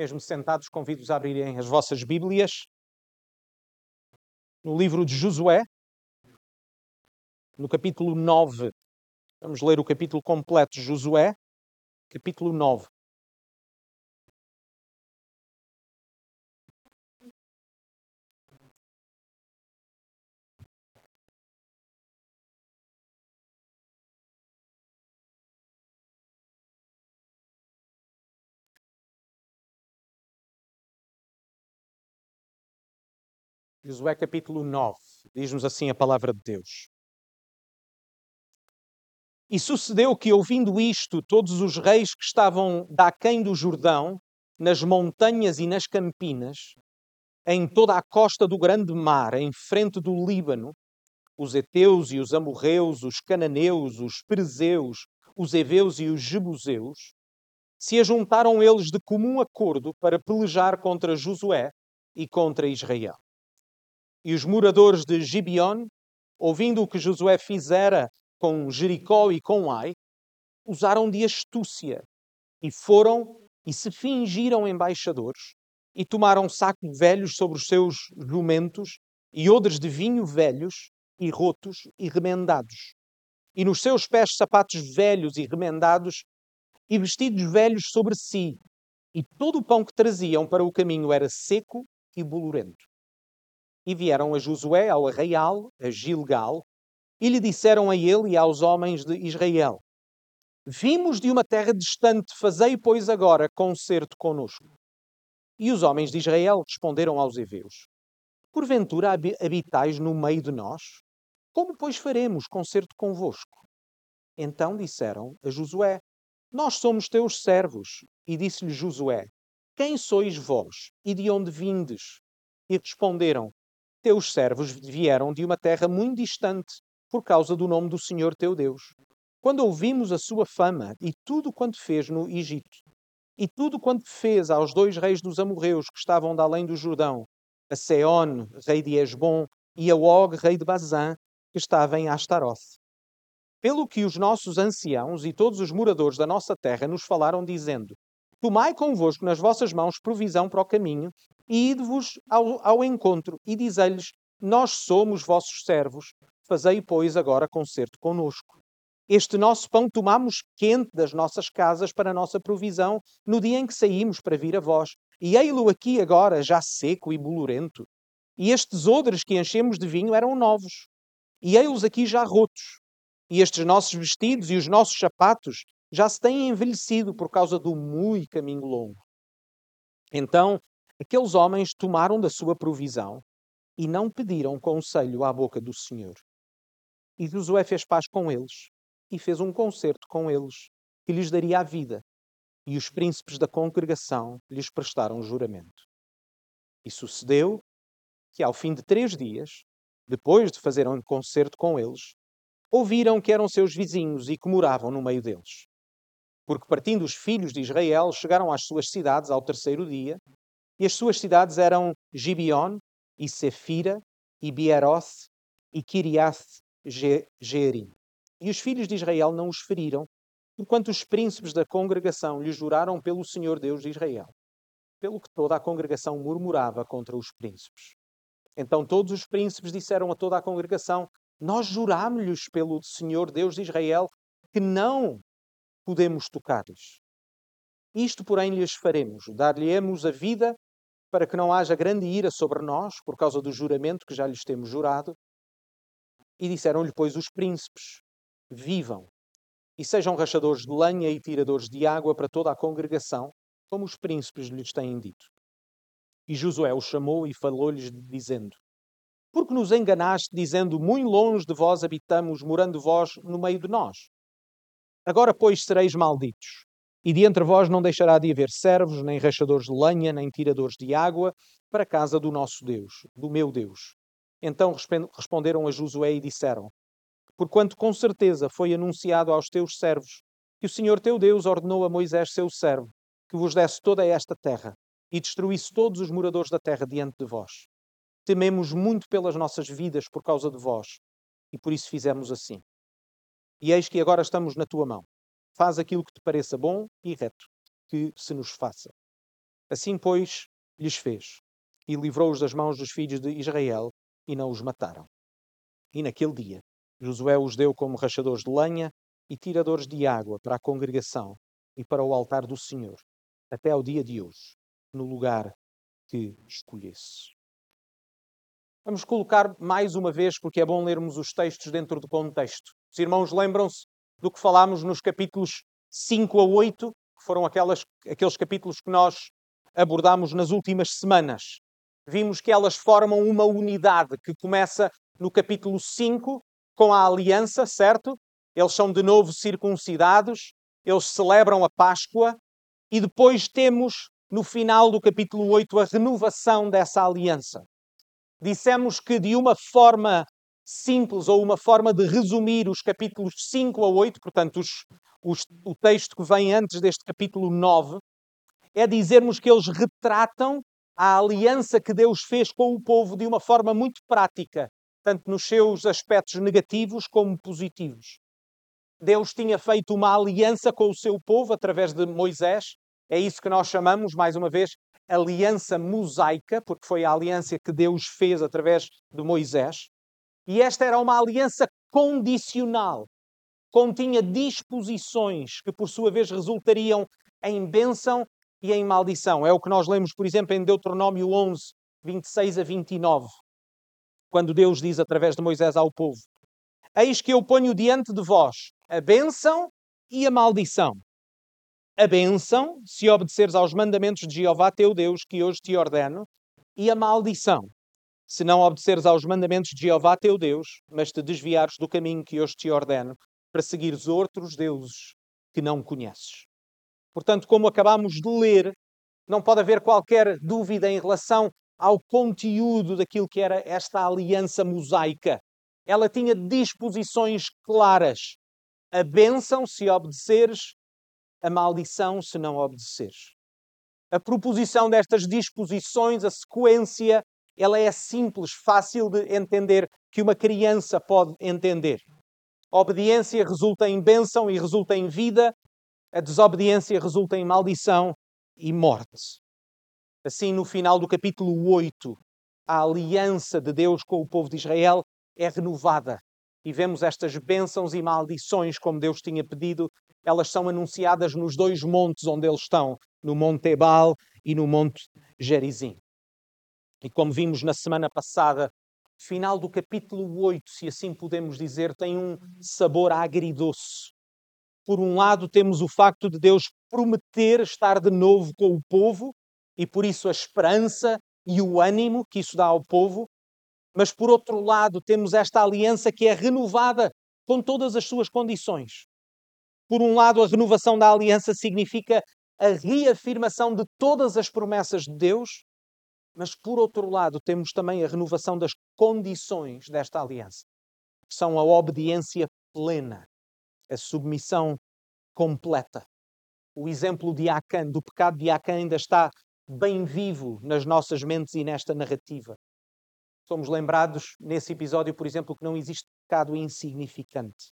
Mesmo sentados, convido-os a abrirem as vossas Bíblias no livro de Josué, no capítulo 9. Vamos ler o capítulo completo de Josué, capítulo 9. Josué capítulo 9, diz-nos assim a palavra de Deus. E sucedeu que, ouvindo isto, todos os reis que estavam daquém do Jordão, nas montanhas e nas campinas, em toda a costa do grande mar, em frente do Líbano, os heteus e os amorreus, os cananeus, os perezeus, os heveus e os jebuseus, se ajuntaram eles de comum acordo para pelejar contra Josué e contra Israel. E os moradores de Gibeon, ouvindo o que Josué fizera com Jericó e com Ai, usaram de astúcia e foram e se fingiram embaixadores e tomaram sacos velhos sobre os seus jumentos e odres de vinho velhos e rotos e remendados. E nos seus pés sapatos velhos e remendados e vestidos velhos sobre si. E todo o pão que traziam para o caminho era seco e bolorento. E vieram a Josué ao arraial, a Gilgal, e lhe disseram a ele e aos homens de Israel: Vimos de uma terra distante, fazei, pois, agora concerto conosco. E os homens de Israel responderam aos heveus: Porventura habitais no meio de nós? Como, pois, faremos concerto convosco? Então disseram a Josué: Nós somos teus servos. E disse-lhe Josué: Quem sois vós e de onde vindes? E responderam: teus servos vieram de uma terra muito distante, por causa do nome do Senhor teu Deus. Quando ouvimos a sua fama e tudo quanto fez no Egito, e tudo quanto fez aos dois reis dos amorreus que estavam da além do Jordão, a Seon, rei de Esbom, e a Og, rei de Bazã, que estava em Astaroth. Pelo que os nossos anciãos e todos os moradores da nossa terra nos falaram, dizendo: Tomai convosco nas vossas mãos provisão para o caminho, e ide-vos ao, ao, encontro, e dizei-lhes: Nós somos vossos servos, fazei, pois, agora concerto conosco. Este nosso pão tomamos quente das nossas casas para a nossa provisão no dia em que saímos para vir a vós, e ei-lo aqui agora, já seco e bolorento. E estes odres que enchemos de vinho eram novos, e ei-los aqui já rotos. E estes nossos vestidos e os nossos sapatos já se têm envelhecido por causa do muito caminho longo. Então, aqueles homens tomaram da sua provisão e não pediram conselho à boca do Senhor. E Josué fez paz com eles e fez um concerto com eles, que lhes daria a vida. E os príncipes da congregação lhes prestaram juramento. E sucedeu que, ao fim de três dias, depois de fazer um concerto com eles, ouviram que eram seus vizinhos e que moravam no meio deles porque partindo os filhos de Israel chegaram às suas cidades ao terceiro dia, e as suas cidades eram Gibeon, e Sefira, e Bieroth, e Kiriath Jearim. E os filhos de Israel não os feriram, enquanto os príncipes da congregação lhe juraram pelo Senhor Deus de Israel, pelo que toda a congregação murmurava contra os príncipes. Então todos os príncipes disseram a toda a congregação: Nós jurámos-lhes pelo Senhor Deus de Israel que não podemos tocar-lhes. Isto, porém, lhes faremos: dar-lhe-emos a vida para que não haja grande ira sobre nós, por causa do juramento que já lhes temos jurado. E disseram-lhe, pois, os príncipes: vivam e sejam rachadores de lenha e tiradores de água para toda a congregação, como os príncipes lhes têm dito. E Josué os chamou e falou-lhes, dizendo: Porque nos enganaste, dizendo: Muito longe de vós habitamos, morando vós no meio de nós? Agora, pois, sereis malditos. E de entre vós não deixará de haver servos, nem rachadores de lenha, nem tiradores de água, para a casa do nosso Deus, do meu Deus. Então responderam a Josué e disseram: Porquanto com certeza foi anunciado aos teus servos que o Senhor teu Deus ordenou a Moisés, seu servo, que vos desse toda esta terra e destruísse todos os moradores da terra diante de vós. Tememos muito pelas nossas vidas por causa de vós, e por isso fizemos assim. E eis que agora estamos na tua mão. Faz aquilo que te pareça bom e reto, que se nos faça. Assim, pois, lhes fez e livrou-os das mãos dos filhos de Israel e não os mataram. E naquele dia, Josué os deu como rachadores de lenha e tiradores de água para a congregação e para o altar do Senhor, até ao dia de hoje, no lugar que escolhesse. Vamos colocar mais uma vez, porque é bom lermos os textos dentro do contexto. Os irmãos lembram-se do que falámos nos capítulos 5 a 8, que foram aquelas, aqueles capítulos que nós abordámos nas últimas semanas. Vimos que elas formam uma unidade que começa no capítulo 5 com a aliança, certo? Eles são de novo circuncidados, eles celebram a Páscoa e depois temos no final do capítulo 8 a renovação dessa aliança. Dissemos que de uma forma simples ou uma forma de resumir os capítulos 5 a 8, portanto, os, os, o texto que vem antes deste capítulo 9, é dizermos que eles retratam a aliança que Deus fez com o povo de uma forma muito prática, tanto nos seus aspectos negativos como positivos. Deus tinha feito uma aliança com o seu povo através de Moisés. É isso que nós chamamos, mais uma vez, aliança mosaica, porque foi a aliança que Deus fez através de Moisés. E esta era uma aliança condicional. Continha disposições que, por sua vez, resultariam em bênção e em maldição. É o que nós lemos, por exemplo, em Deuteronômio 11, 26 a 29, quando Deus diz através de Moisés ao povo: Eis que eu ponho diante de vós a bênção e a maldição. A bênção, se obedeceres aos mandamentos de Jeová teu Deus, que hoje te ordeno, e a maldição, se não obedeceres aos mandamentos de Jeová teu Deus, mas te desviares do caminho que hoje te ordeno, para seguires outros deuses que não conheces. Portanto, como acabamos de ler, não pode haver qualquer dúvida em relação ao conteúdo daquilo que era esta aliança mosaica. Ela tinha disposições claras. A bênção se obedeceres, a maldição se não obedeceres. A proposição destas disposições, a sequência, ela é simples, fácil de entender, que uma criança pode entender. A obediência resulta em bênção e resulta em vida, a desobediência resulta em maldição e morte. Assim, no final do capítulo 8, a aliança de Deus com o povo de Israel é renovada. E vemos estas bênçãos e maldições, como Deus tinha pedido, elas são anunciadas nos dois montes onde eles estão, no Monte Ebal e no Monte Gerizim. E como vimos na semana passada, final do capítulo 8, se assim podemos dizer, tem um sabor agridoce por um lado, temos o facto de Deus prometer estar de novo com o povo e por isso a esperança e o ânimo que isso dá ao povo. Mas por outro lado, temos esta aliança que é renovada com todas as suas condições. Por um lado, a renovação da aliança significa a reafirmação de todas as promessas de Deus, mas por outro lado, temos também a renovação das condições desta aliança, que são a obediência plena a submissão completa. O exemplo de Acã, do pecado de Acã, ainda está bem vivo nas nossas mentes e nesta narrativa. Somos lembrados nesse episódio, por exemplo, que não existe pecado insignificante.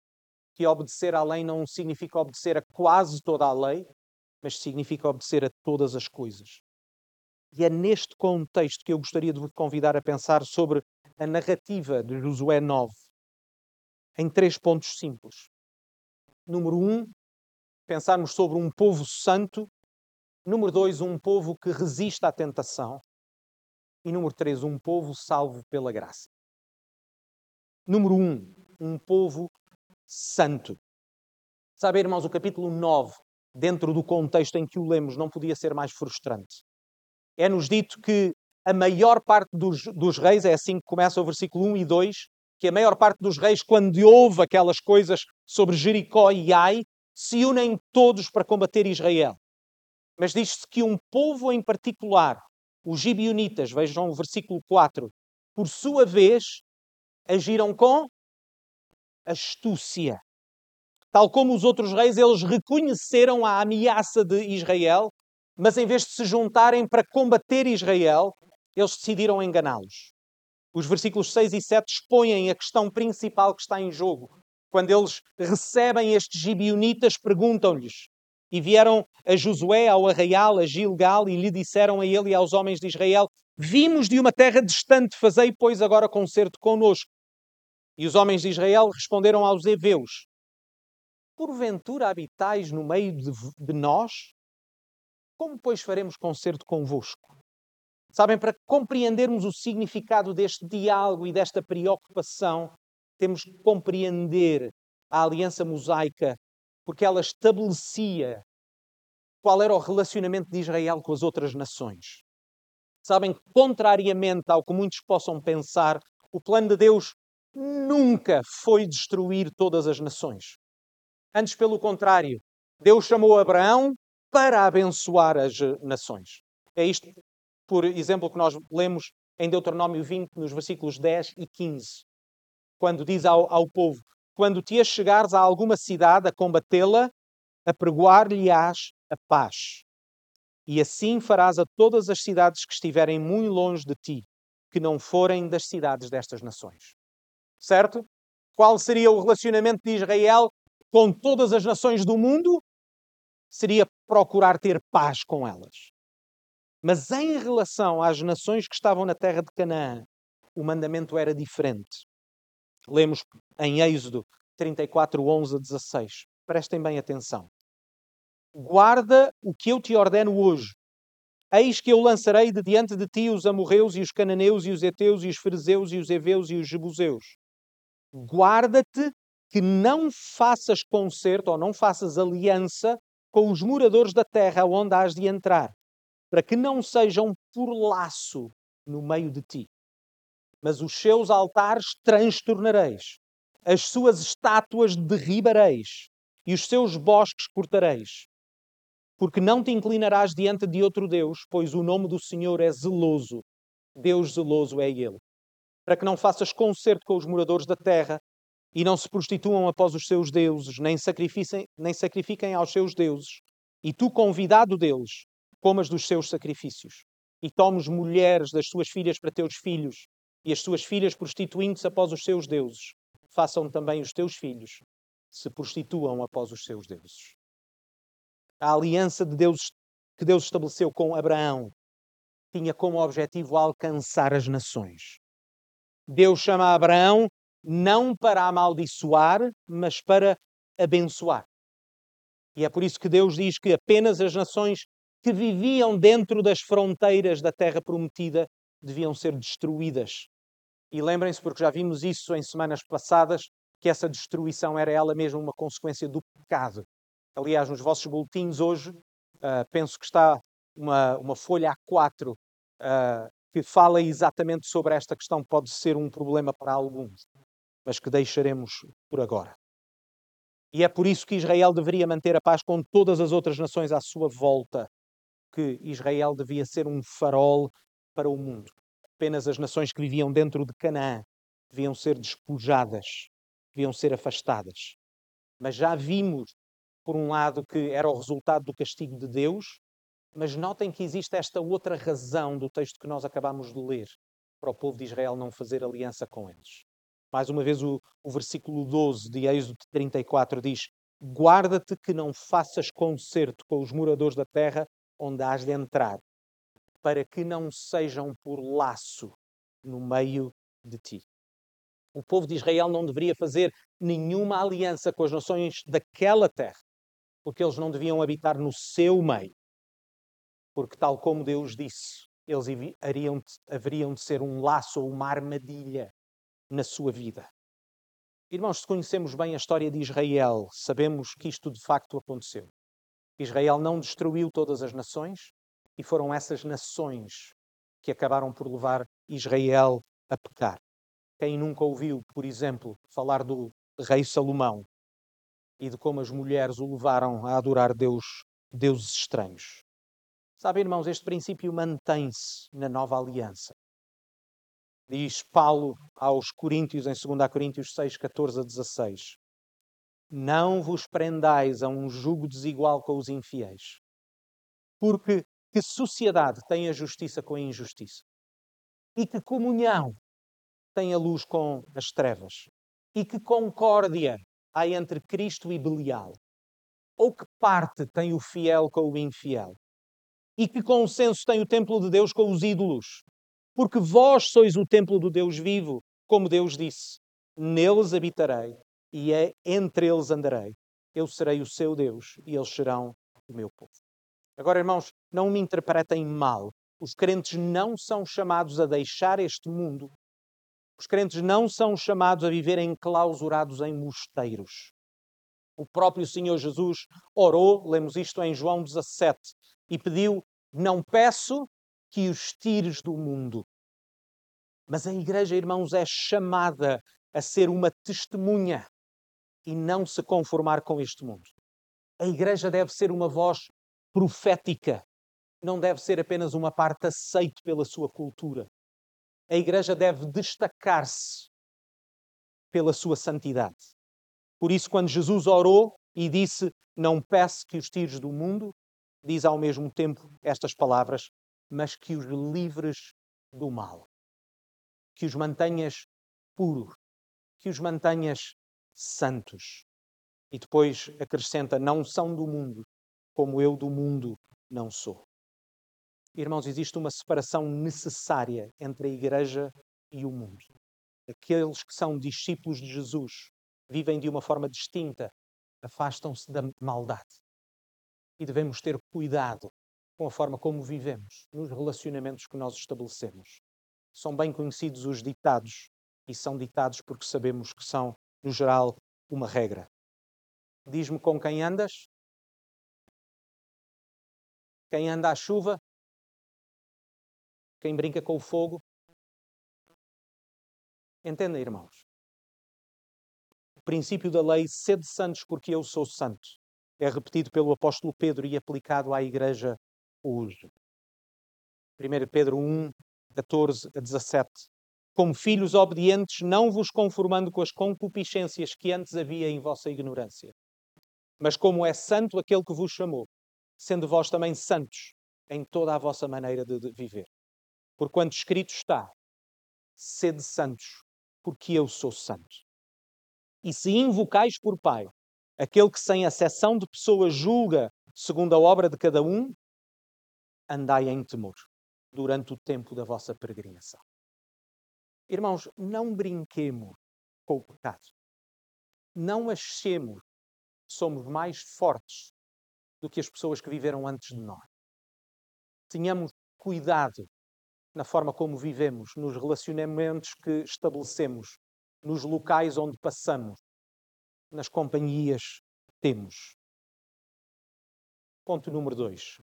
Que obedecer à lei não significa obedecer a quase toda a lei, mas significa obedecer a todas as coisas. E é neste contexto que eu gostaria de vos convidar a pensar sobre a narrativa de Josué 9, em três pontos simples. Número um, pensarmos sobre um povo santo. Número dois, um povo que resiste à tentação. E número três, um povo salvo pela graça. Número um, um povo santo. Sabe, irmãos, o capítulo 9, dentro do contexto em que o lemos, não podia ser mais frustrante. É-nos dito que a maior parte dos, dos reis, é assim que começa o versículo 1 e 2, que a maior parte dos reis, quando ouve aquelas coisas sobre Jericó e Ai, se unem todos para combater Israel. Mas diz-se que um povo em particular, os gibionitas, vejam o versículo 4, por sua vez, agiram com astúcia. Tal como os outros reis, eles reconheceram a ameaça de Israel, mas em vez de se juntarem para combater Israel, eles decidiram enganá-los. Os versículos 6 e 7 expõem a questão principal que está em jogo. Quando eles recebem estes gibionitas, perguntam-lhes: E vieram a Josué ao arraial, a Gilgal, e lhe disseram a ele e aos homens de Israel: Vimos de uma terra distante, fazei, pois, agora concerto conosco. E os homens de Israel responderam aos heveus: Porventura habitais no meio de, de nós? Como, pois, faremos concerto convosco? Sabem, para compreendermos o significado deste diálogo e desta preocupação, temos que compreender a aliança mosaica, porque ela estabelecia qual era o relacionamento de Israel com as outras nações. Sabem, contrariamente ao que muitos possam pensar, o plano de Deus nunca foi destruir todas as nações. Antes, pelo contrário, Deus chamou Abraão para abençoar as nações. É isto por exemplo, que nós lemos em Deuteronômio 20, nos versículos 10 e 15, quando diz ao, ao povo: Quando te chegares a alguma cidade a combatê-la, apregoar-lhe-ás a paz. E assim farás a todas as cidades que estiverem muito longe de ti, que não forem das cidades destas nações. Certo? Qual seria o relacionamento de Israel com todas as nações do mundo? Seria procurar ter paz com elas. Mas em relação às nações que estavam na terra de Canaã, o mandamento era diferente. Lemos em Êxodo 34, 11 a 16. Prestem bem atenção. Guarda o que eu te ordeno hoje. Eis que eu lançarei de diante de ti os amorreus e os cananeus e os heteus e os fariseus e os heveus e os jebuseus. Guarda-te que não faças concerto ou não faças aliança com os moradores da terra onde has de entrar, para que não sejam por laço no meio de ti. Mas os seus altares transtornareis, as suas estátuas derribareis e os seus bosques cortareis. Porque não te inclinarás diante de outro Deus, pois o nome do Senhor é zeloso. Deus zeloso é Ele. Para que não faças concerto com os moradores da terra e não se prostituam após os seus deuses, nem sacrifiquem, nem sacrifiquem aos seus deuses. E tu, convidado deles, comas dos seus sacrifícios, e tomes mulheres das suas filhas para teus filhos, e as suas filhas prostituindo-se após os seus deuses, façam também os teus filhos se prostituam após os seus deuses. A aliança de Deus que Deus estabeleceu com Abraão tinha como objetivo alcançar as nações. Deus chama Abraão não para amaldiçoar, mas para abençoar. E é por isso que Deus diz que apenas as nações que viviam dentro das fronteiras da terra prometida deviam ser destruídas. E lembrem-se, porque já vimos isso em semanas passadas, que essa destruição era ela mesma uma consequência do pecado. Aliás, nos vossos boletins hoje, uh, penso que está uma, uma folha A4 uh, ah, que fala exatamente sobre esta questão. Pode ser um problema para alguns, mas que deixaremos por agora. E é por isso que Israel deveria manter a paz com todas as outras nações à sua volta, que Israel devia ser um farol para o mundo. Apenas as nações que viviam dentro de Canaã deviam ser despojadas, deviam ser afastadas. Mas já vimos, por um lado, que era o resultado do castigo de Deus, mas notem que existe esta outra razão do texto que nós acabamos de ler para o povo de Israel não fazer aliança com eles. Mais uma vez, o, o versículo 12 de Êxodo 34 diz: Guarda-te que não faças concerto com os moradores da terra onde has de entrar, para que não sejam por laço no meio de ti. O povo de Israel não deveria fazer nenhuma aliança com as nações daquela terra, porque eles não deviam habitar no seu meio. Porque, tal como Deus disse, eles haveriam de, haveriam de ser um laço ou uma armadilha na sua vida. Irmãos, se conhecemos bem a história de Israel, sabemos que isto de facto aconteceu. Israel não destruiu todas as nações e foram essas nações que acabaram por levar Israel a pecar. Quem nunca ouviu, por exemplo, falar do rei Salomão e de como as mulheres o levaram a adorar Deus, deuses estranhos? Sabe, irmãos, este princípio mantém-se na nova aliança. Diz Paulo aos Coríntios, em 2 Coríntios 6, 14 a 16 não vos prendais a um jugo desigual com os infiéis. Porque que sociedade tem a justiça com a injustiça? E que comunhão tem a luz com as trevas? E que concórdia há entre Cristo e Belial? Ou que parte tem o fiel com o infiel? E que consenso tem o templo de Deus com os ídolos? Porque vós sois o templo do Deus vivo, como Deus disse: Neles habitarei e é entre eles andarei. Eu serei o seu Deus e eles serão o meu povo. Agora, irmãos, não me interpretem mal. Os crentes não são chamados a deixar este mundo. Os crentes não são chamados a viver enclausurados em mosteiros. O próprio Senhor Jesus orou, lemos isto em João 17, e pediu: Não peço que os tires do mundo. Mas a igreja, irmãos, é chamada a ser uma testemunha e não se conformar com este mundo. A igreja deve ser uma voz profética, não deve ser apenas uma parte aceite pela sua cultura. A igreja deve destacar-se pela sua santidade. Por isso, quando Jesus orou e disse: Não peço que os tires do mundo, diz ao mesmo tempo estas palavras, mas que os livres do mal. Que os mantenhas puros, que os mantenhas santos. E depois acrescenta: Não são do mundo, como eu do mundo não sou. Irmãos, existe uma separação necessária entre a igreja e o mundo. Aqueles que são discípulos de Jesus vivem de uma forma distinta, afastam-se da maldade. E devemos ter cuidado com a forma como vivemos, nos relacionamentos que nós estabelecemos. São bem conhecidos os ditados, e são ditados porque sabemos que são, no geral, uma regra. Diz-me com quem andas? Quem anda à chuva? Quem brinca com o fogo? Entendem, irmãos? O princípio da lei, sede santos porque eu sou santo, é repetido pelo apóstolo Pedro e aplicado à igreja hoje. 1 Pedro 1, 14 a 17. Como filhos obedientes, não vos conformando com as concupiscências que antes havia em vossa ignorância. Mas como é santo aquele que vos chamou, sendo vós também santos em toda a vossa maneira de viver. Porquanto escrito está: sede santos, porque eu sou santo. E se invocais por Pai aquele que sem acessão de pessoas julga segundo a obra de cada um, andai em temor durante o tempo da vossa peregrinação. Irmãos, não brinquemos com o pecado. Não achemos que somos mais fortes do que as pessoas que viveram antes de nós. Tenhamos cuidado na forma como vivemos, nos relacionamentos que estabelecemos, nos locais onde passamos, nas companhias que temos. Ponto número dois.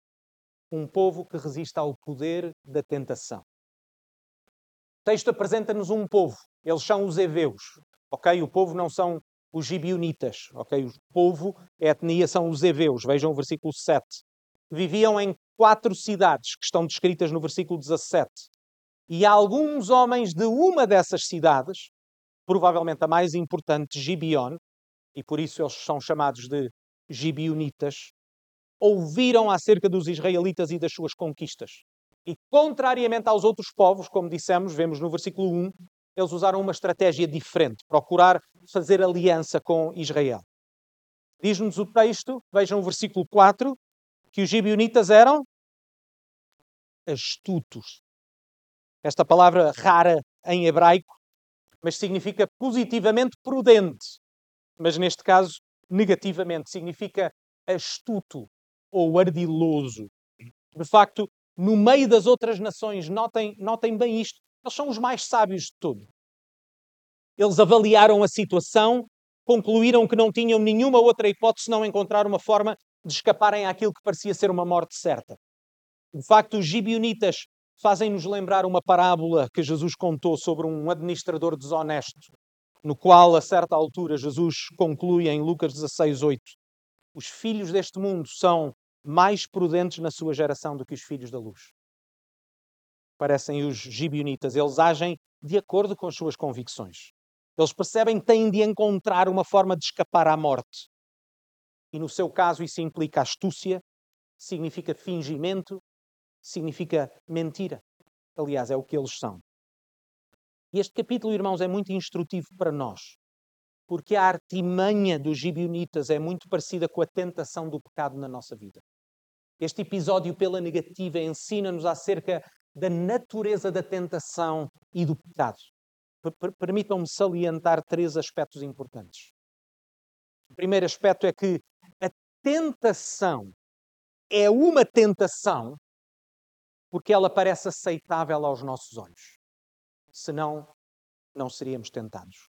Um povo que resiste ao poder da tentação. O texto apresenta-nos um povo. Eles são os heveus. Ok? O povo não são os gibionitas. Ok? O povo, a etnia, são os heveus. Vejam o versículo 7. Viviam em quatro cidades que estão descritas no versículo 17. E alguns homens de uma dessas cidades, provavelmente a mais importante, Gibeon, e por isso eles são chamados de gibionitas, ouviram acerca dos israelitas e das suas conquistas. E, contrariamente aos outros povos, como dissemos, vemos no versículo 1, eles usaram uma estratégia diferente, procurar fazer aliança com Israel. Diz-nos o texto, vejam o versículo 4, que os gibionitas eram astutos. Esta palavra rara em hebraico, mas significa positivamente prudente. Mas neste caso, negativamente, significa astuto ou ardiloso. De facto, no meio das outras nações. Notem, notem bem isto. Eles são os mais sábios de todo. Eles avaliaram a situação, concluíram que não tinham nenhuma outra hipótese senão encontrar uma forma de escaparem àquilo que parecia ser uma morte certa. De facto, os gibionitas fazem-nos lembrar uma parábola que Jesus contou sobre um administrador desonesto, no qual, a certa altura, Jesus conclui em Lucas 16, 8: Os filhos deste mundo são mais prudentes na sua geração do que os filhos da luz. Parecem os gibionitas, eles agem de acordo com as suas convicções. Eles percebem que têm de encontrar uma forma de escapar à morte. E no seu caso, isso implica astúcia, significa fingimento, significa mentira. Aliás, é o que eles são. E este capítulo, irmãos, é muito instrutivo para nós, Porque a artimanha dos gibionitas é muito parecida com a tentação do pecado na nossa vida. Este episódio, pela negativa, ensina-nos acerca da natureza da tentação e do pecado. Permitam-me salientar três aspectos importantes. O primeiro aspecto é que a tentação é uma tentação porque ela parece aceitável aos nossos olhos. Senão, não seríamos tentados.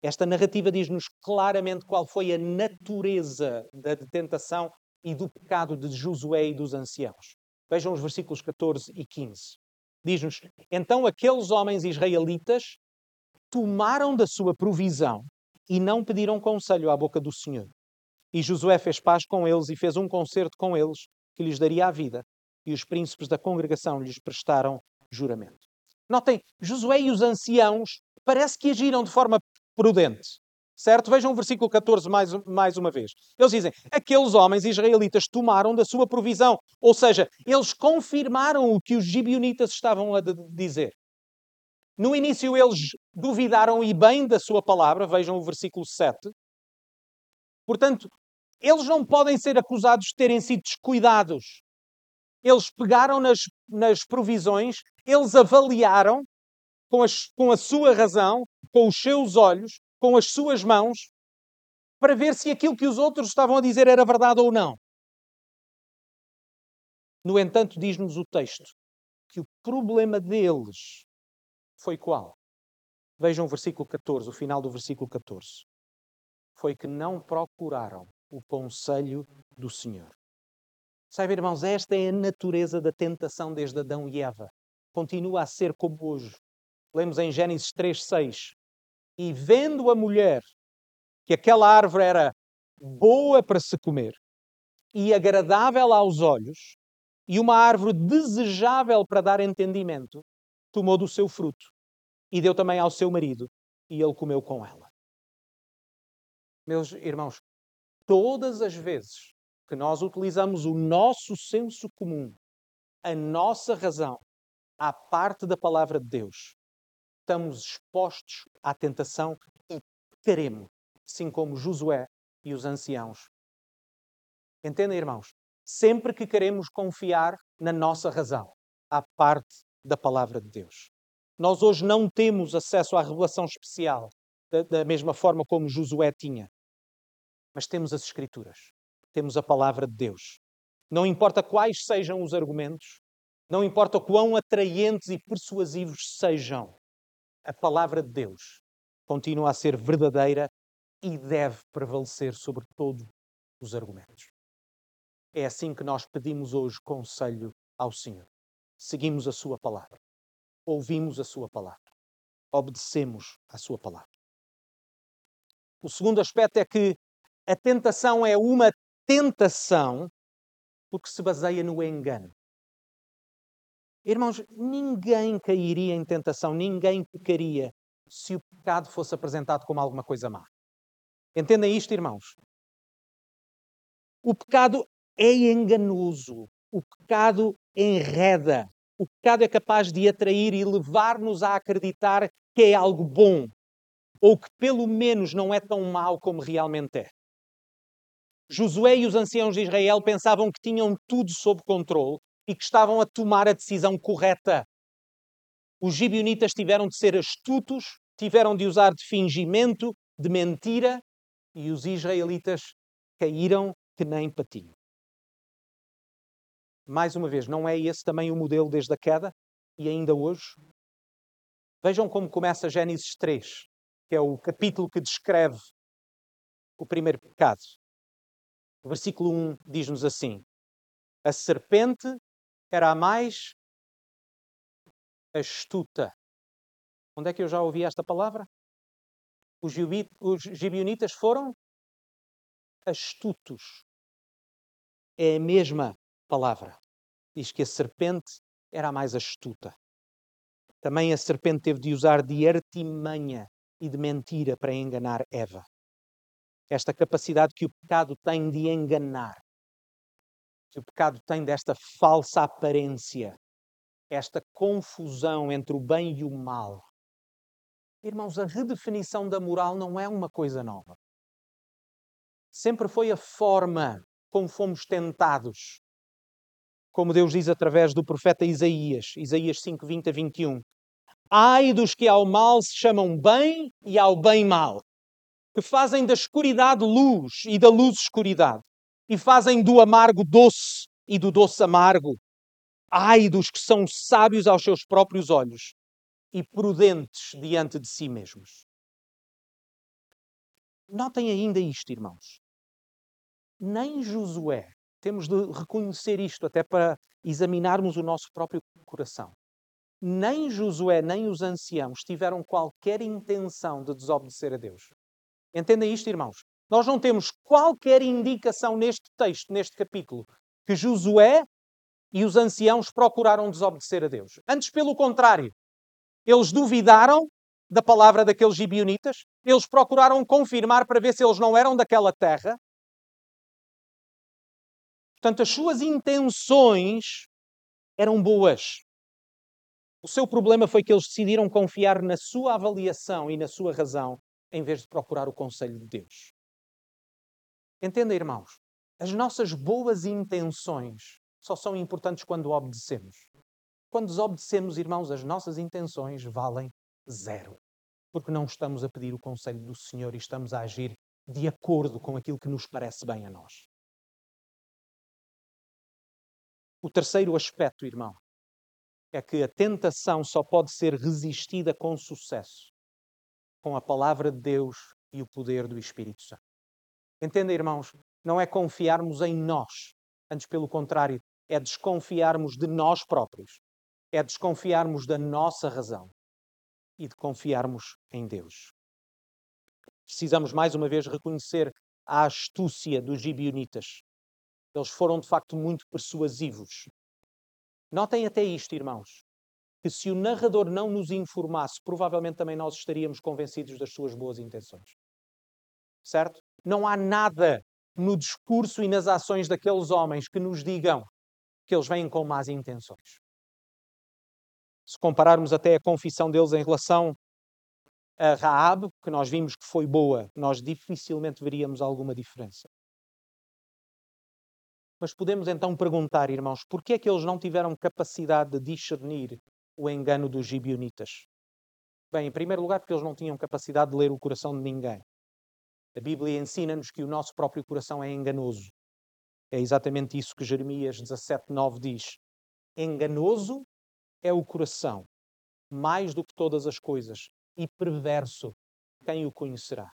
Esta narrativa diz-nos claramente qual foi a natureza da tentação e do pecado de Josué e dos anciãos. Vejam os versículos 14 e 15. Diz-nos: Então aqueles homens israelitas tomaram da sua provisão e não pediram conselho à boca do Senhor. E Josué fez paz com eles e fez um concerto com eles que lhes daria a vida, e os príncipes da congregação lhes prestaram juramento. Notem, Josué e os anciãos parece que agiram de forma prudente. Certo? Vejam o versículo 14 mais, mais uma vez. Eles dizem: Aqueles homens israelitas tomaram da sua provisão. Ou seja, eles confirmaram o que os gibionitas estavam a dizer. No início, eles duvidaram e bem da sua palavra. Vejam o versículo 7. Portanto, eles não podem ser acusados de terem sido descuidados. Eles pegaram nas, nas provisões, eles avaliaram com, as, com a sua razão, com os seus olhos, com as suas mãos, para ver se aquilo que os outros estavam a dizer era verdade ou não. No entanto, diz-nos o texto que o problema deles foi qual? Vejam o versículo 14, o final do versículo 14. Foi que não procuraram o conselho do Senhor. Sabe, irmãos, esta é a natureza da tentação desde Adão e Eva. Continua a ser como hoje. Lemos em Gênesis 3:6. E vendo a mulher que aquela árvore era boa para se comer e agradável aos olhos e uma árvore desejável para dar entendimento, tomou do seu fruto e deu também ao seu marido e ele comeu com ela. Meus irmãos, todas as vezes que nós utilizamos o nosso senso comum, a nossa razão, à parte da palavra de Deus, estamos expostos à tentação e queremos, assim como Josué e os anciãos. Entendem, irmãos? Sempre que queremos confiar na nossa razão, à parte da palavra de Deus. Nós hoje não temos acesso à revelação especial, da, da mesma forma como Josué tinha. Mas temos as Escrituras temos a palavra de Deus. Não importa quais sejam os argumentos, não importa quão atraentes e persuasivos sejam, a palavra de Deus continua a ser verdadeira e deve prevalecer sobre todos os argumentos. É assim que nós pedimos hoje conselho ao Senhor. Seguimos a Sua palavra, ouvimos a Sua palavra, obedecemos a Sua palavra. O segundo aspecto é que a tentação é uma tentação porque se baseia no engano. Irmãos, ninguém cairia em tentação, ninguém pecaria se o pecado fosse apresentado como alguma coisa má. Entendem isto, irmãos? O pecado é enganoso, o pecado enreda, o pecado é capaz de atrair e levar-nos a acreditar que é algo bom, ou que pelo menos não é tão mau como realmente é. Josué e os anciãos de Israel pensavam que tinham tudo sob controle e que estavam a tomar a decisão correta. Os gibionitas tiveram de ser astutos, tiveram de usar de fingimento, de mentira, e os israelitas caíram que nem patinho. Mais uma vez, não é esse também o modelo desde a queda e ainda hoje? Vejam como começa Gênesis 3, que é o capítulo que descreve o primeiro pecado. O versículo 1 diz-nos assim: A serpente era a mais astuta. Onde é que eu já ouvi esta palavra? Os, gibionitas foram astutos. É a mesma palavra. Diz que a serpente era a mais astuta. Também a serpente teve de usar de artimanha e de mentira para enganar Eva esta capacidade que o pecado tem de enganar, que o pecado tem desta falsa aparência, esta confusão entre o bem e o mal. Irmãos, a redefinição da moral não é uma coisa nova. Sempre foi a forma como fomos tentados. Como Deus diz através do profeta Isaías, Isaías 5, 20 a 21. Ai dos que ao mal se chamam bem e ao bem mal, que fazem da escuridade luz e da luz escuridade, e fazem do amargo doce e do doce amargo. Ai dos que são sábios aos seus próprios olhos e prudentes diante de si mesmos. Notem ainda isto, irmãos. Nem Josué, temos de reconhecer isto até para examinarmos o nosso próprio coração. Nem Josué, nem os anciãos tiveram qualquer intenção de desobedecer a Deus. Entendem isto, irmãos? Nós não temos qualquer indicação neste texto, neste capítulo, que Josué e os anciãos procuraram desobedecer a Deus. Antes, pelo contrário, eles duvidaram da palavra daqueles gibionitas, eles procuraram confirmar para ver se eles não eram daquela terra. Portanto, as suas intenções eram boas. O seu problema foi que eles decidiram confiar na sua avaliação e na sua razão, em vez de procurar o conselho de Deus. Entenda, irmãos, as nossas boas intenções só são importantes quando obedecemos. Quando desobedecemos, irmãos, as nossas intenções valem zero. Porque não estamos a pedir o conselho do Senhor e estamos a agir de acordo com aquilo que nos parece bem a nós. O terceiro aspecto, irmão, é que a tentação só pode ser resistida com sucesso com a palavra de Deus e o poder do Espírito Santo. Entenda, irmãos, não é confiarmos em nós, antes pelo contrário, é desconfiarmos de nós próprios é desconfiarmos da nossa razão e de confiarmos em Deus. Precisamos mais uma vez reconhecer a astúcia dos gibionitas. Eles foram de facto muito persuasivos. Notem até isto, irmãos, que se o narrador não nos informasse, provavelmente também nós estaríamos convencidos das suas boas intenções. Certo? Não há nada no discurso e nas ações daqueles homens que nos digam que eles vêm com más intenções se compararmos até a confissão deles em relação a Raab, que nós vimos que foi boa, nós dificilmente veríamos alguma diferença. Mas podemos então perguntar, irmãos, porquê é que eles não tiveram capacidade de discernir o engano dos gibionitas? Bem, em primeiro lugar, porque eles não tinham capacidade de ler o coração de ninguém. A Bíblia ensina-nos que o nosso próprio coração é enganoso. É exatamente isso que Jeremias 17,9 diz. Enganoso é o coração, mais do que todas as coisas, e perverso, quem o conhecerá?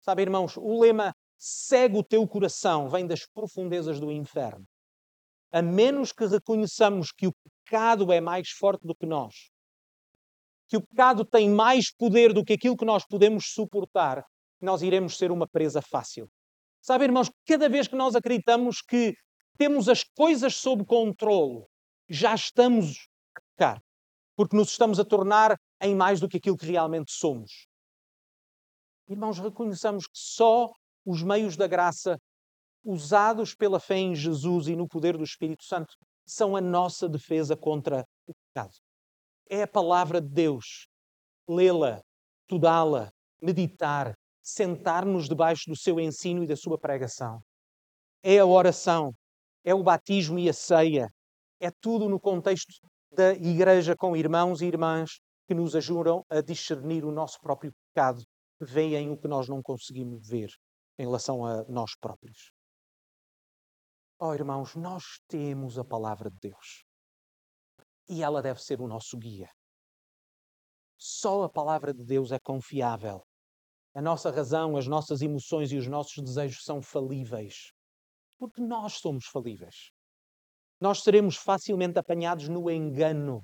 Sabe, irmãos, o lema segue o teu coração vem das profundezas do inferno. A menos que reconheçamos que o pecado é mais forte do que nós, que o pecado tem mais poder do que aquilo que nós podemos suportar, nós iremos ser uma presa fácil. Sabe, irmãos, cada vez que nós acreditamos que temos as coisas sob controle, já estamos pecar, porque nos estamos a tornar em mais do que aquilo que realmente somos. Irmãos, reconheçamos que só os meios da graça, usados pela fé em Jesus e no poder do Espírito Santo, são a nossa defesa contra o pecado. É a palavra de Deus. Lê-la, estudá-la, meditar, sentar-nos debaixo do seu ensino e da sua pregação. É a oração, é o batismo e a ceia. É tudo no contexto da igreja com irmãos e irmãs que nos ajudam a discernir o nosso próprio pecado, que veem o que nós não conseguimos ver em relação a nós próprios. Oh, irmãos, nós temos a palavra de Deus e ela deve ser o nosso guia. Só a palavra de Deus é confiável. A nossa razão, as nossas emoções e os nossos desejos são falíveis. Porque nós somos falíveis nós seremos facilmente apanhados no engano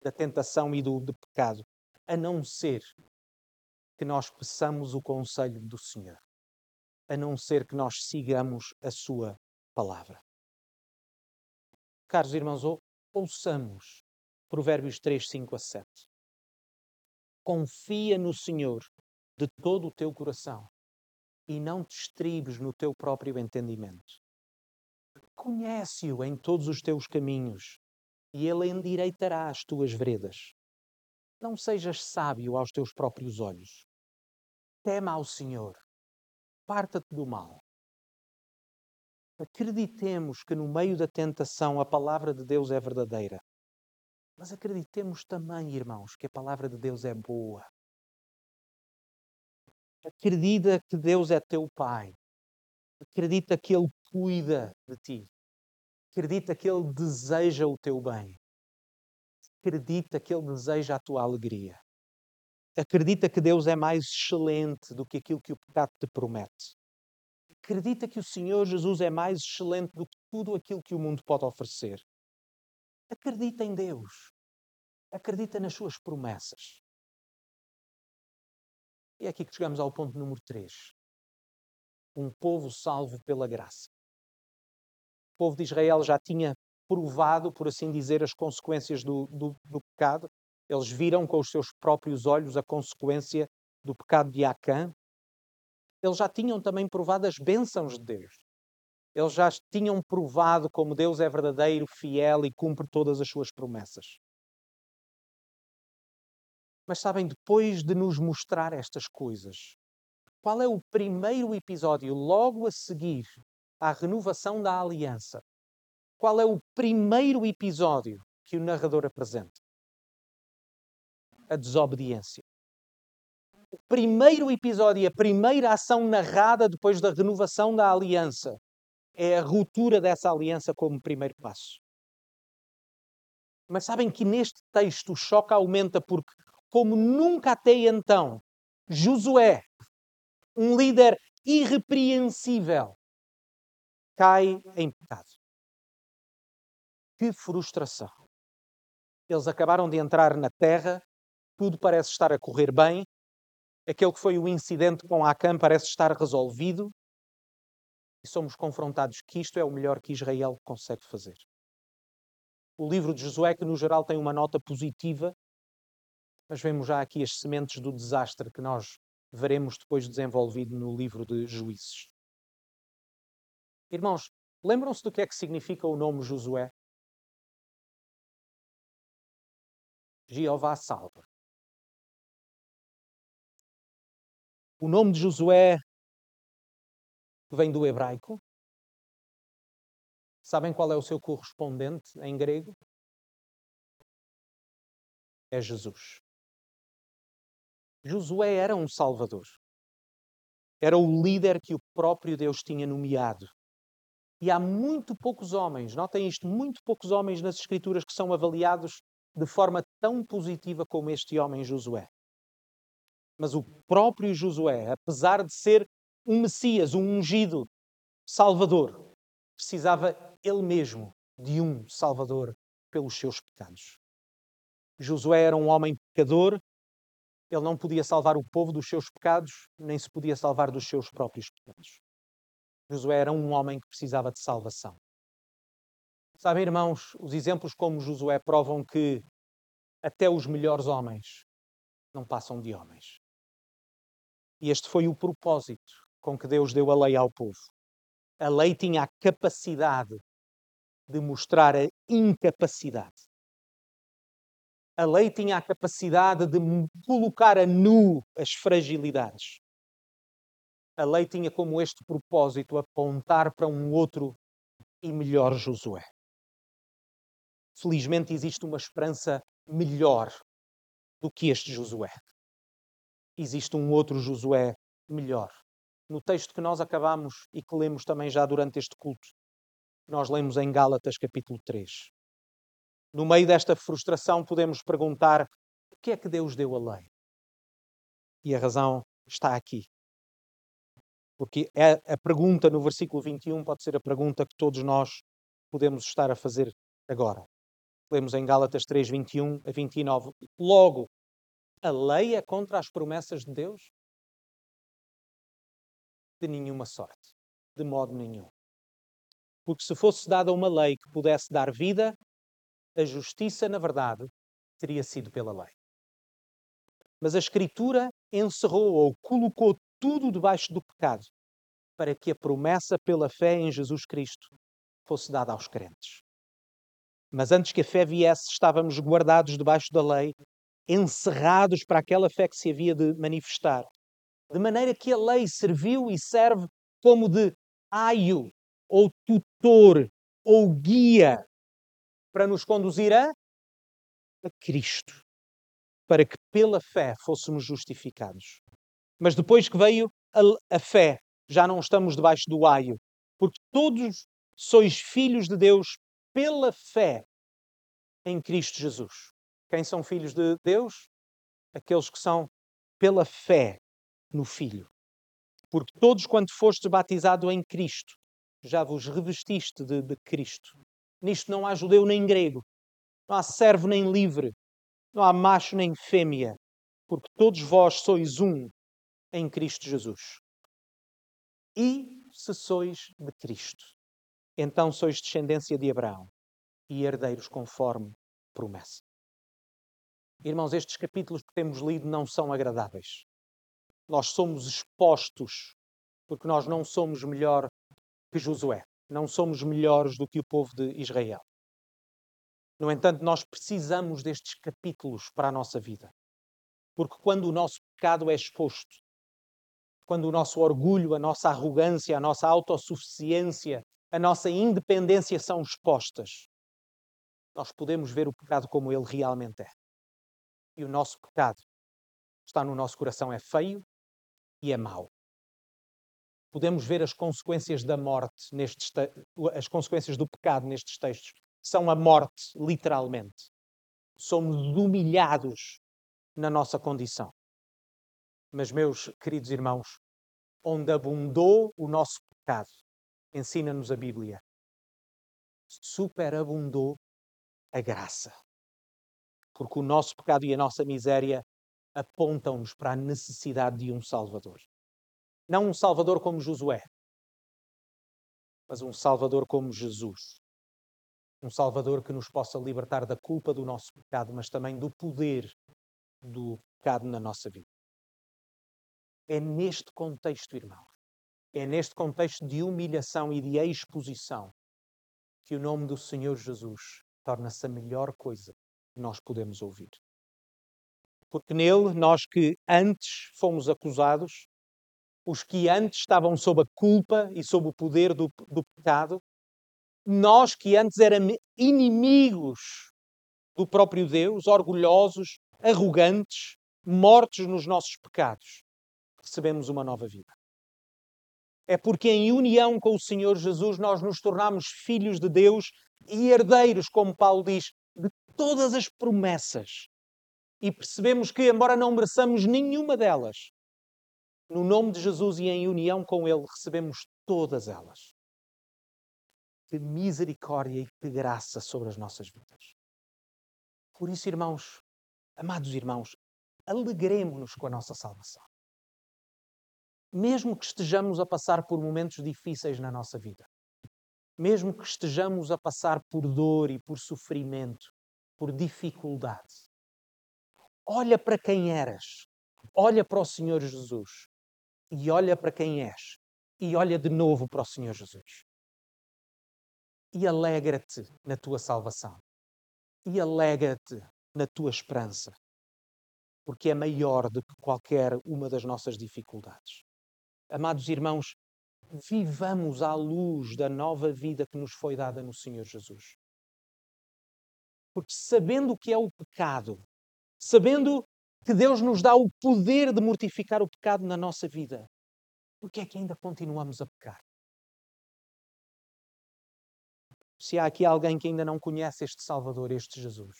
da tentação e do, do pecado, a não ser que nós peçamos o conselho do Senhor, a não ser que nós sigamos a Sua palavra. Caros irmãos, ouçamos Provérbios 3, 5 a 7. Confia no Senhor de todo o teu coração e não te estribes no teu próprio entendimento. Conhece-o em todos os teus caminhos, e ele endireitará as tuas veredas. Não sejas sábio aos teus próprios olhos. Tema ao Senhor. Parta-te do mal. Acreditemos que no meio da tentação a palavra de Deus é verdadeira. Mas acreditemos também, irmãos, que a palavra de Deus é boa. Acredita que Deus é teu Pai. Acredita que Ele cuida de ti. Acredita que Ele deseja o teu bem. Acredita que Ele deseja a tua alegria. Acredita que Deus é mais excelente do que aquilo que o pecado te promete. Acredita que o Senhor Jesus é mais excelente do que tudo aquilo que o mundo pode oferecer. Acredita em Deus. Acredita nas suas promessas. E é aqui que chegamos ao ponto número 3. Um povo salvo pela graça. O povo de Israel já tinha provado, por assim dizer, as consequências do, do, do pecado. Eles viram com os seus próprios olhos a consequência do pecado de Acã, eles já tinham também provado as bênçãos de Deus. Eles já tinham provado como Deus é verdadeiro, fiel e cumpre todas as suas promessas. Mas sabem, depois de nos mostrar estas coisas, qual é o primeiro episódio logo a seguir à renovação da aliança? Qual é o primeiro episódio que o narrador apresenta? A desobediência o primeiro episódio, a primeira ação narrada depois da renovação da aliança, é a ruptura dessa aliança como primeiro passo. Mas sabem que neste texto o choque aumenta porque, como nunca até então, Josué, um líder irrepreensível, cai em pecado. Que frustração! Eles acabaram de entrar na terra, tudo parece estar a correr bem, aquele que foi o incidente com Acã parece estar resolvido e somos confrontados que isto é o melhor que Israel consegue fazer. O livro de Josué, que no geral tem uma nota positiva, mas vemos já aqui as sementes do desastre que nós veremos depois desenvolvido no livro de Juízes. Irmãos, lembram-se do que é que significa o nome Josué? Jeová salva. O nome de Josué vem do hebraico. Sabem qual é o seu correspondente em grego? É Jesus. Josué era um salvador. Era o líder que o próprio Deus tinha nomeado. E há muito poucos homens, notem isto, muito poucos homens nas Escrituras que são avaliados de forma tão positiva como este homem Josué. Mas o próprio Josué, apesar de ser um Messias, um ungido Salvador, precisava ele mesmo de um Salvador pelos seus pecados. Josué era um homem pecador, ele não podia salvar o povo dos seus pecados, nem se podia salvar dos seus próprios pecados. Josué era um homem que precisava de salvação. Sabem, irmãos, os exemplos como Josué provam que até os melhores homens não passam de homens. E este foi o propósito com que Deus deu a lei ao povo. A lei tinha a capacidade de mostrar a incapacidade. A lei tinha a capacidade de colocar a nu as fragilidades. A lei tinha como este propósito apontar para um outro e melhor Josué. Felizmente existe uma esperança melhor do que este Josué existe um outro Josué melhor. No texto que nós acabamos e que lemos também já durante este culto, nós lemos em Gálatas capítulo 3. No meio desta frustração, podemos perguntar: o que é que Deus deu a lei? E a razão está aqui. Porque é a pergunta no versículo 21 pode ser a pergunta que todos nós podemos estar a fazer agora. Lemos em Gálatas 3, 21 a 29. Logo, a lei é contra as promessas de Deus? De nenhuma sorte, de modo nenhum. Porque se fosse dada uma lei que pudesse dar vida, a justiça, na verdade, teria sido pela lei. Mas a Escritura encerrou ou colocou tudo debaixo do pecado para que a promessa pela fé em Jesus Cristo fosse dada aos crentes. Mas antes que a fé viesse, estávamos guardados debaixo da lei encerrados para aquela fé que se havia de manifestar. De maneira que a lei serviu e serve como de aio, ou tutor, ou guia, para nos conduzir a, a Cristo, para que pela fé fôssemos justificados. Mas depois que veio a, a fé, já não estamos debaixo do aio, porque todos sois filhos de Deus pela fé em Cristo Jesus. Quem são filhos de Deus? Aqueles que são pela fé no Filho. Porque todos, quando fostes batizado em Cristo, já vos revestiste de, de Cristo. Nisto não há judeu nem grego, não há servo nem livre, não há macho nem fêmea, porque todos vós sois um em Cristo Jesus. E se sois de Cristo, então sois descendência de Abraão e herdeiros conforme promessa. Irmãos, estes capítulos que temos lido não são agradáveis. Nós somos expostos porque nós não somos melhor que Josué, não somos melhores do que o povo de Israel. No entanto, nós precisamos destes capítulos para a nossa vida. Porque quando o nosso pecado é exposto, quando o nosso orgulho, a nossa arrogância, a nossa autossuficiência, a nossa independência são expostas, nós podemos ver o pecado como ele realmente é. E o nosso pecado está no nosso coração, é feio e é mau. Podemos ver as consequências da morte nestes as consequências do pecado nestes textos. São a morte, literalmente. Somos humilhados na nossa condição. Mas, meus queridos irmãos, onde abundou o nosso pecado, ensina-nos a Bíblia, superabundou a graça. Porque o nosso pecado e a nossa miséria apontam-nos para a necessidade de um Salvador. Não um Salvador como Josué, mas um Salvador como Jesus. Um Salvador que nos possa libertar da culpa do nosso pecado, mas também do poder do pecado na nossa vida. É neste contexto, irmãos, é neste contexto de humilhação e de exposição que o nome do Senhor Jesus torna-se a melhor coisa que nós podemos ouvir. Porque nele, nós que antes fomos acusados, os que antes estavam sob a culpa e sob o poder do, do pecado, nós que antes éramos inimigos do próprio Deus, orgulhosos, arrogantes, mortos nos nossos pecados, recebemos uma nova vida. É porque em união com o Senhor Jesus nós nos tornamos filhos de Deus e herdeiros, como Paulo diz, de todas as promessas. E percebemos que, embora não mereçamos nenhuma delas, no nome de Jesus e em união com Ele, recebemos todas elas. Que misericórdia e que graça sobre as nossas vidas. Por isso, irmãos, amados irmãos, alegremos-nos com a nossa salvação mesmo que estejamos a passar por momentos difíceis na nossa vida, mesmo que estejamos a passar por dor e por sofrimento, por dificuldade, olha para quem eras, olha para o Senhor Jesus e olha para quem és e olha de novo para o Senhor Jesus. E alegra-te na tua salvação. E alegra-te na tua esperança. Porque é maior do que qualquer uma das nossas dificuldades. Amados irmãos, vivamos à luz da nova vida que nos foi dada no Senhor Jesus. Porque sabendo o que é o pecado, sabendo que Deus nos dá o poder de mortificar o pecado na nossa vida, por que é que ainda continuamos a pecar? Se há aqui alguém que ainda não conhece este Salvador, este Jesus,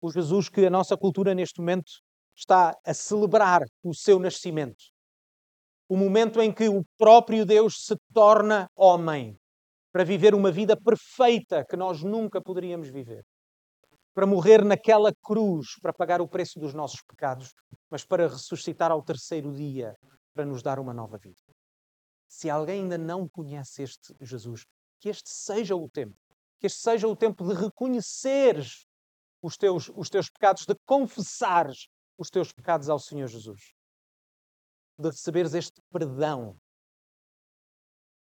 o Jesus que a nossa cultura neste momento está a celebrar o seu nascimento, o momento em que o próprio Deus se torna homem para viver uma vida perfeita que nós nunca poderíamos viver. Para morrer naquela cruz, para pagar o preço dos nossos pecados, mas para ressuscitar ao terceiro dia, para nos dar uma nova vida. Se alguém ainda não conhece este Jesus, que este seja o tempo, que este seja o tempo de reconheceres os teus, os teus pecados, de confessares os teus pecados ao Senhor Jesus de receberes este perdão,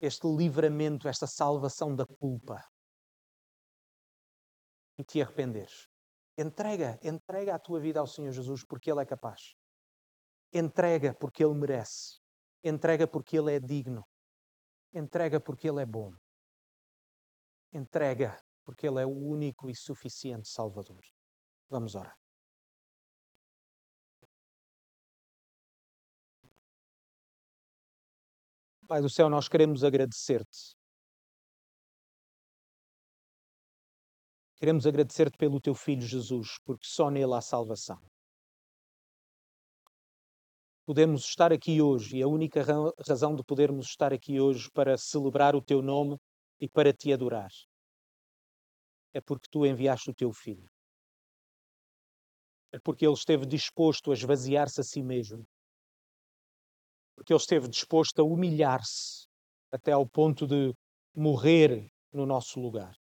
este livramento, esta salvação da culpa e te arrependeres Entrega, entrega a tua vida ao Senhor Jesus porque Ele é capaz. Entrega porque Ele merece. Entrega porque Ele é digno. Entrega porque Ele é bom. Entrega porque Ele é o único e suficiente Salvador. Vamos orar. Pai do céu, nós queremos agradecer-te. Queremos agradecer-te pelo teu filho Jesus, porque só nele há salvação. Podemos estar aqui hoje e a única razão de podermos estar aqui hoje para celebrar o teu nome e para te adorar é porque tu enviaste o teu filho. É porque ele esteve disposto a esvaziar-se a si mesmo. Porque ele esteve disposto a humilhar-se até ao ponto de morrer no nosso lugar.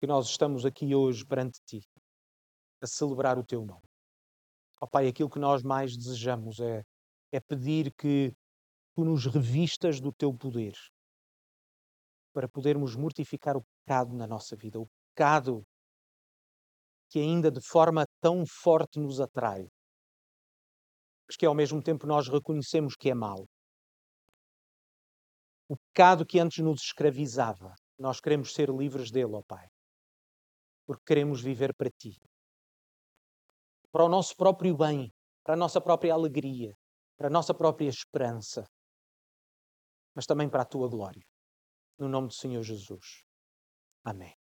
Que nós estamos aqui hoje perante ti a celebrar o teu nome. Ó oh, Pai, aquilo que nós mais desejamos é, é pedir que tu nos revistas do teu poder para podermos mortificar o pecado na nossa vida, o pecado que ainda de forma tão forte nos atrai, mas que ao mesmo tempo nós reconhecemos que é mau. O pecado que antes nos escravizava, nós queremos ser livres dele, ó Pai, porque queremos viver para Ti, para o nosso próprio bem, para a nossa própria alegria, para a nossa própria esperança, mas também para a Tua glória. No nome do Senhor Jesus. Amém.